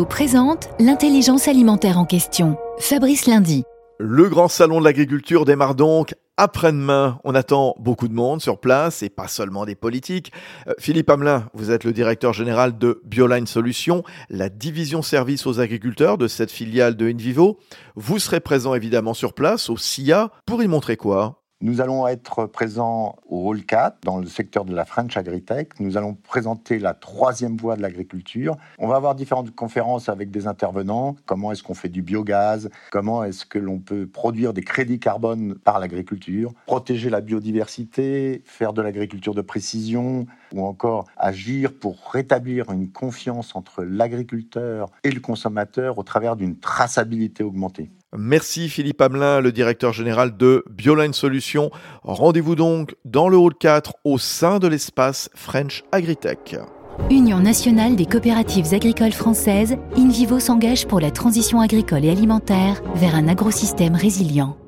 Présente l'intelligence alimentaire en question. Fabrice Lundi. Le grand salon de l'agriculture démarre donc après-demain. On attend beaucoup de monde sur place et pas seulement des politiques. Euh, Philippe Hamelin, vous êtes le directeur général de Bioline Solutions, la division service aux agriculteurs de cette filiale de InVivo. Vous serez présent évidemment sur place au SIA pour y montrer quoi? Nous allons être présents au Hall 4 dans le secteur de la French Agritech. Nous allons présenter la troisième voie de l'agriculture. On va avoir différentes conférences avec des intervenants. Comment est-ce qu'on fait du biogaz? Comment est-ce que l'on peut produire des crédits carbone par l'agriculture? Protéger la biodiversité, faire de l'agriculture de précision ou encore agir pour rétablir une confiance entre l'agriculteur et le consommateur au travers d'une traçabilité augmentée. Merci Philippe Hamelin, le directeur général de Bioline Solutions. Rendez-vous donc dans le hall 4 au sein de l'espace French Agritech. Union nationale des coopératives agricoles françaises, InVivo s'engage pour la transition agricole et alimentaire vers un agrosystème résilient.